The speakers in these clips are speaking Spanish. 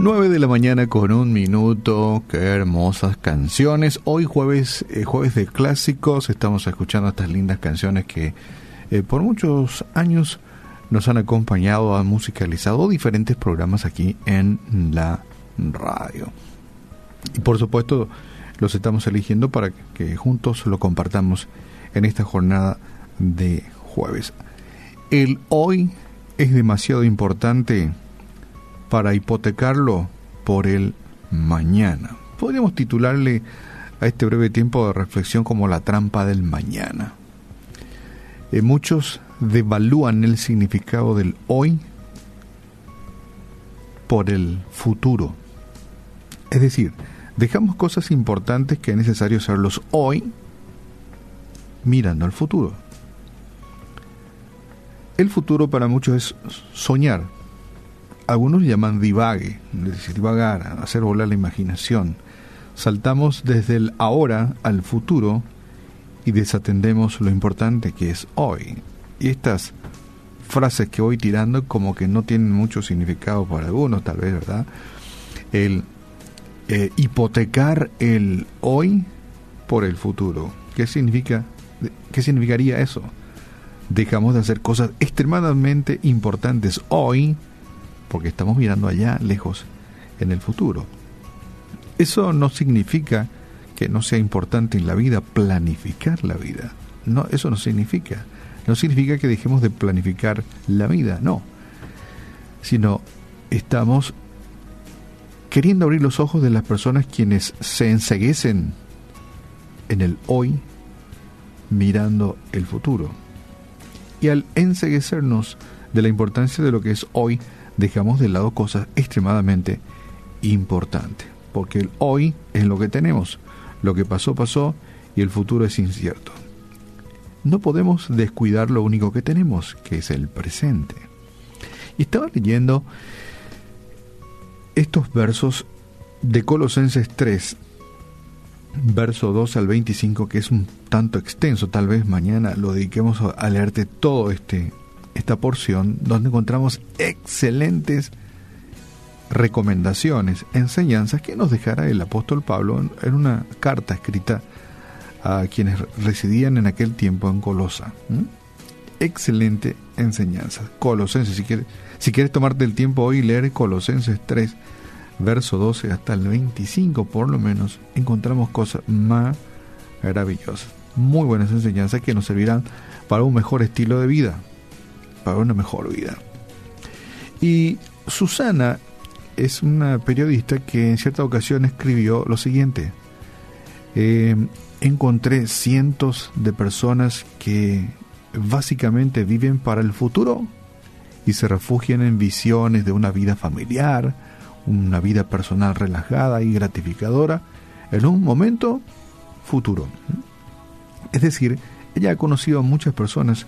9 de la mañana con un minuto, qué hermosas canciones. Hoy jueves, eh, jueves de clásicos, estamos escuchando estas lindas canciones que eh, por muchos años nos han acompañado, han musicalizado diferentes programas aquí en la radio. Y por supuesto los estamos eligiendo para que juntos lo compartamos en esta jornada de jueves. El hoy es demasiado importante para hipotecarlo por el mañana. Podríamos titularle a este breve tiempo de reflexión como la trampa del mañana. Eh, muchos devalúan el significado del hoy por el futuro. Es decir, dejamos cosas importantes que es necesario hacerlos hoy mirando al futuro. El futuro para muchos es soñar, algunos llaman divague, decir, divagar, hacer volar la imaginación. Saltamos desde el ahora al futuro y desatendemos lo importante que es hoy. Y estas frases que voy tirando como que no tienen mucho significado para algunos, tal vez, ¿verdad? El eh, hipotecar el hoy por el futuro. ¿Qué significa? ¿Qué significaría eso? Dejamos de hacer cosas extremadamente importantes hoy porque estamos mirando allá lejos en el futuro. Eso no significa que no sea importante en la vida planificar la vida. No, eso no significa. No significa que dejemos de planificar la vida, no. Sino estamos queriendo abrir los ojos de las personas quienes se enseguecen en el hoy mirando el futuro. Y al enseguecernos de la importancia de lo que es hoy, dejamos de lado cosas extremadamente importantes. Porque el hoy es lo que tenemos. Lo que pasó, pasó y el futuro es incierto. No podemos descuidar lo único que tenemos, que es el presente. Y estaba leyendo estos versos de Colosenses 3, verso 2 al 25, que es un tanto extenso, tal vez mañana lo dediquemos a leerte todo este esta porción donde encontramos excelentes recomendaciones, enseñanzas que nos dejara el apóstol Pablo en una carta escrita a quienes residían en aquel tiempo en Colosa. Excelente enseñanza. Colosenses, si quieres, si quieres tomarte el tiempo hoy leer Colosenses 3, verso 12 hasta el 25 por lo menos, encontramos cosas maravillosas. Muy buenas enseñanzas que nos servirán para un mejor estilo de vida para una mejor vida. Y Susana es una periodista que en cierta ocasión escribió lo siguiente. Eh, encontré cientos de personas que básicamente viven para el futuro y se refugian en visiones de una vida familiar, una vida personal relajada y gratificadora en un momento futuro. Es decir, ella ha conocido a muchas personas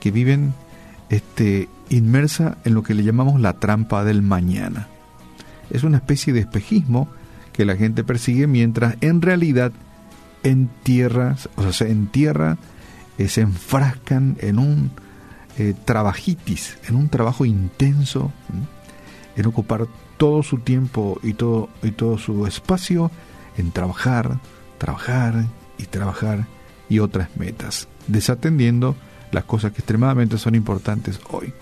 que viven este, inmersa en lo que le llamamos la trampa del mañana. Es una especie de espejismo que la gente persigue mientras en realidad entierra, o sea, se entierra, eh, se enfrascan en un eh, trabajitis, en un trabajo intenso, en ocupar todo su tiempo y todo, y todo su espacio en trabajar, trabajar y trabajar y otras metas, desatendiendo las cosas que extremadamente son importantes hoy.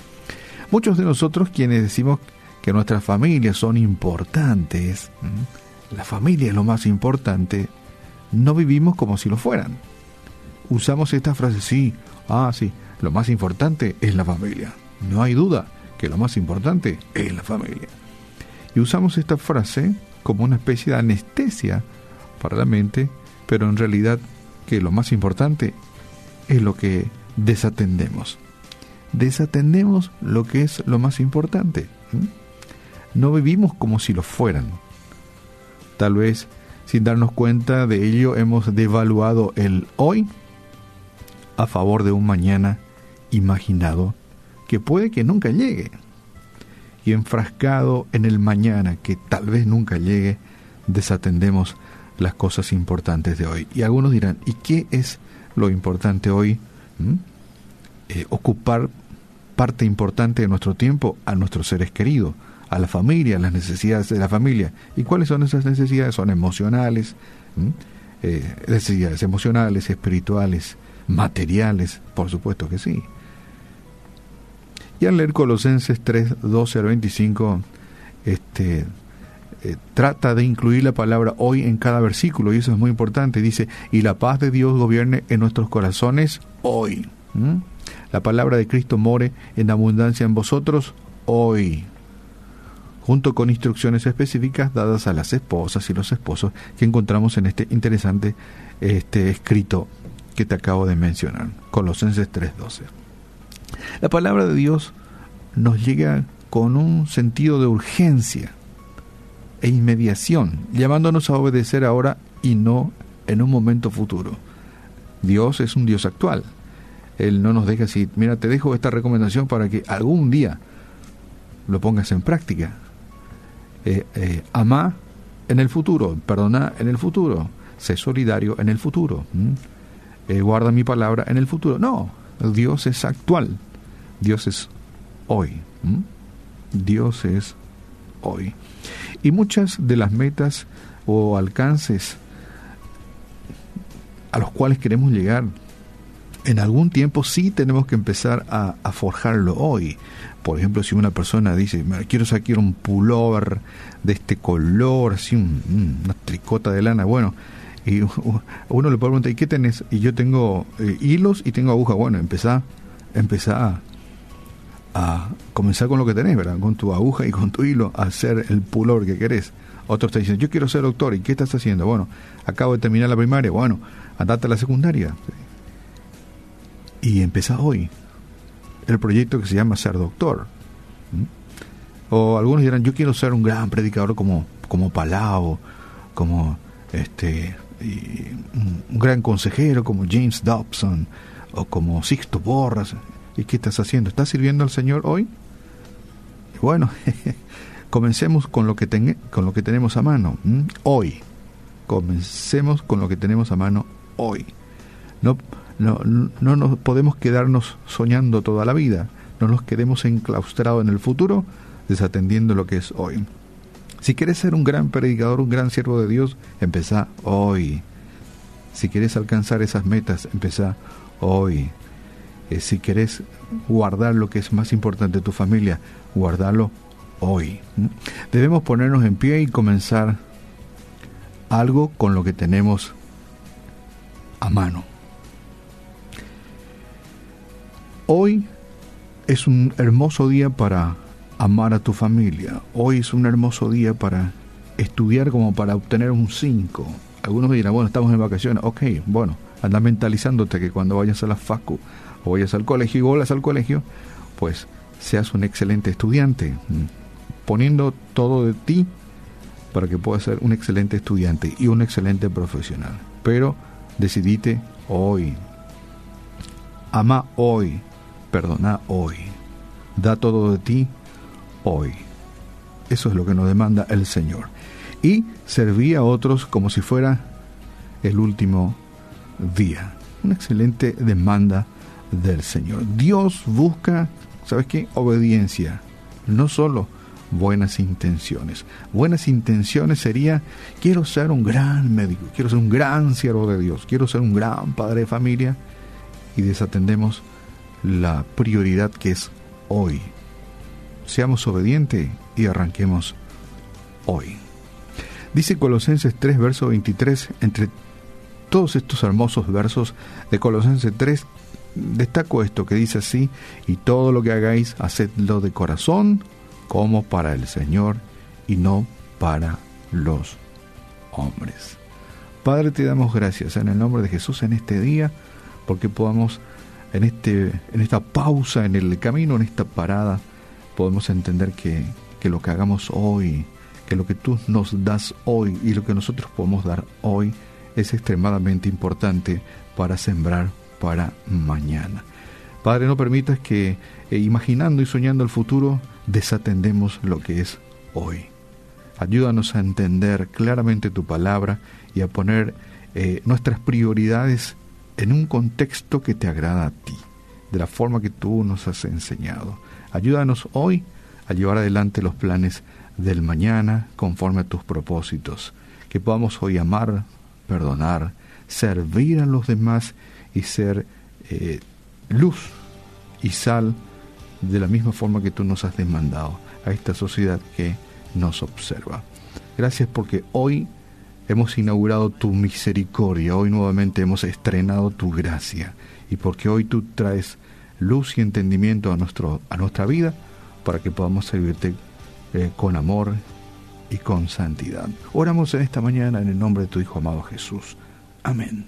Muchos de nosotros quienes decimos que nuestras familias son importantes, la familia es lo más importante, no vivimos como si lo fueran. Usamos esta frase, sí, ah, sí, lo más importante es la familia. No hay duda que lo más importante es la familia. Y usamos esta frase como una especie de anestesia para la mente, pero en realidad que lo más importante es lo que desatendemos. Desatendemos lo que es lo más importante. No vivimos como si lo fueran. Tal vez sin darnos cuenta de ello hemos devaluado el hoy a favor de un mañana imaginado que puede que nunca llegue. Y enfrascado en el mañana que tal vez nunca llegue, desatendemos las cosas importantes de hoy. Y algunos dirán, ¿y qué es lo importante hoy? Eh, ocupar parte importante de nuestro tiempo a nuestros seres queridos, a la familia, las necesidades de la familia. ¿Y cuáles son esas necesidades? Son emocionales, eh, necesidades emocionales, espirituales, materiales, por supuesto que sí. Y al leer Colosenses 3, 12 al 25, este, eh, trata de incluir la palabra hoy en cada versículo, y eso es muy importante. Dice, y la paz de Dios gobierne en nuestros corazones hoy. La palabra de Cristo more en abundancia en vosotros hoy junto con instrucciones específicas dadas a las esposas y los esposos que encontramos en este interesante este escrito que te acabo de mencionar, Colosenses 3:12. La palabra de Dios nos llega con un sentido de urgencia e inmediación, llamándonos a obedecer ahora y no en un momento futuro. Dios es un Dios actual. Él no nos deja así, mira, te dejo esta recomendación para que algún día lo pongas en práctica eh, eh, ama en el futuro, perdona en el futuro, sé solidario en el futuro, eh, guarda mi palabra en el futuro. No, Dios es actual, Dios es hoy, Dios es hoy. Y muchas de las metas o alcances a los cuales queremos llegar, en algún tiempo sí tenemos que empezar a, forjarlo hoy. Por ejemplo, si una persona dice, quiero sacar un pullover de este color, así una tricota de lana, bueno, y uno le pregunta, ¿y qué tenés? Y yo tengo eh, hilos y tengo aguja. Bueno, empezá, empezá a, comenzar con lo que tenés, ¿verdad? Con tu aguja y con tu hilo a hacer el pullover que querés. Otro está diciendo, yo quiero ser doctor, ¿y qué estás haciendo? Bueno, acabo de terminar la primaria, bueno, andate a la secundaria. Y empezá hoy, el proyecto que se llama Ser Doctor. O algunos dirán, yo quiero ser un gran predicador como, como Palau, como este un gran consejero como James Dobson o como Sixto Borras. ¿Y qué estás haciendo? ¿Estás sirviendo al Señor hoy? Bueno, comencemos con lo que con lo que tenemos a mano hoy. Comencemos con lo que tenemos a mano hoy. No no, no nos podemos quedarnos soñando toda la vida, no nos quedemos enclaustrados en el futuro desatendiendo lo que es hoy. Si quieres ser un gran predicador, un gran siervo de Dios, empezá hoy. Si quieres alcanzar esas metas, empezá hoy. Eh, si quieres guardar lo que es más importante de tu familia, guardalo hoy. Debemos ponernos en pie y comenzar algo con lo que tenemos a mano. Hoy es un hermoso día para amar a tu familia. Hoy es un hermoso día para estudiar como para obtener un 5. Algunos dirán, bueno, estamos en vacaciones. Ok, bueno, anda mentalizándote que cuando vayas a la facu vayas al colegio y vuelvas al colegio, pues seas un excelente estudiante, poniendo todo de ti para que puedas ser un excelente estudiante y un excelente profesional. Pero decidite hoy. Ama hoy perdona hoy. Da todo de ti hoy. Eso es lo que nos demanda el Señor. Y serví a otros como si fuera el último día. Una excelente demanda del Señor. Dios busca, ¿sabes qué? Obediencia. No solo buenas intenciones. Buenas intenciones sería, quiero ser un gran médico, quiero ser un gran siervo de Dios, quiero ser un gran padre de familia. Y desatendemos la prioridad que es hoy. Seamos obedientes y arranquemos hoy. Dice Colosenses 3, verso 23, entre todos estos hermosos versos de Colosenses 3, destaco esto que dice así, y todo lo que hagáis, hacedlo de corazón, como para el Señor y no para los hombres. Padre, te damos gracias en el nombre de Jesús en este día, porque podamos en, este, en esta pausa, en el camino, en esta parada, podemos entender que, que lo que hagamos hoy, que lo que tú nos das hoy y lo que nosotros podemos dar hoy es extremadamente importante para sembrar para mañana. Padre, no permitas que eh, imaginando y soñando el futuro desatendemos lo que es hoy. Ayúdanos a entender claramente tu palabra y a poner eh, nuestras prioridades en un contexto que te agrada a ti, de la forma que tú nos has enseñado. Ayúdanos hoy a llevar adelante los planes del mañana conforme a tus propósitos. Que podamos hoy amar, perdonar, servir a los demás y ser eh, luz y sal de la misma forma que tú nos has demandado a esta sociedad que nos observa. Gracias porque hoy hemos inaugurado tu misericordia, hoy nuevamente hemos estrenado tu gracia y porque hoy tú traes luz y entendimiento a, nuestro, a nuestra vida para que podamos servirte eh, con amor y con santidad. Oramos en esta mañana en el nombre de tu Hijo amado Jesús. Amén.